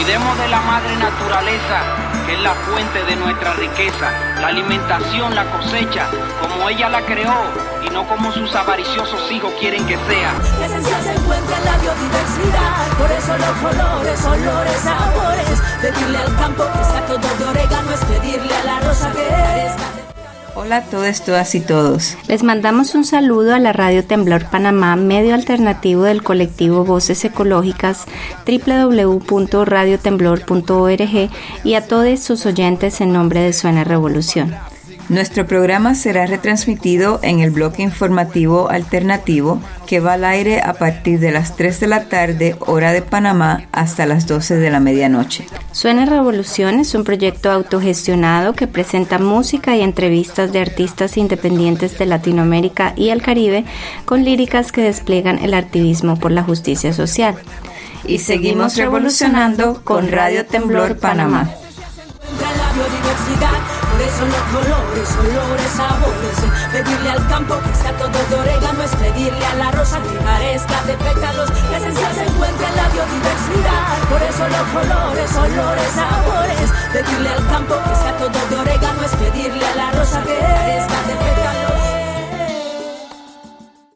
Cuidemos de la madre naturaleza, que es la fuente de nuestra riqueza, la alimentación, la cosecha, como ella la creó y no como sus avariciosos hijos quieren que sea. La esencia se encuentra en la biodiversidad, por eso los colores, olores, sabores. Pedirle al campo que está todo de orégano es pedirle a la rosa que. Hola a todas, todas y todos. Les mandamos un saludo a la Radio Temblor Panamá, medio alternativo del colectivo Voces Ecológicas, www.radiotemblor.org y a todos sus oyentes en nombre de Suena Revolución. Nuestro programa será retransmitido en el bloque informativo alternativo que va al aire a partir de las 3 de la tarde, hora de Panamá, hasta las 12 de la medianoche. Suena Revolución es un proyecto autogestionado que presenta música y entrevistas de artistas independientes de Latinoamérica y el Caribe con líricas que despliegan el activismo por la justicia social. Y seguimos revolucionando con Radio Temblor Panamá. la biodiversidad, por eso los colores, olores, sabores. Pedirle al campo que sea todo de orégano es pedirle a la rosa que parezca de pétalos. La esencia se encuentra en la biodiversidad, por eso los colores, olores, sabores.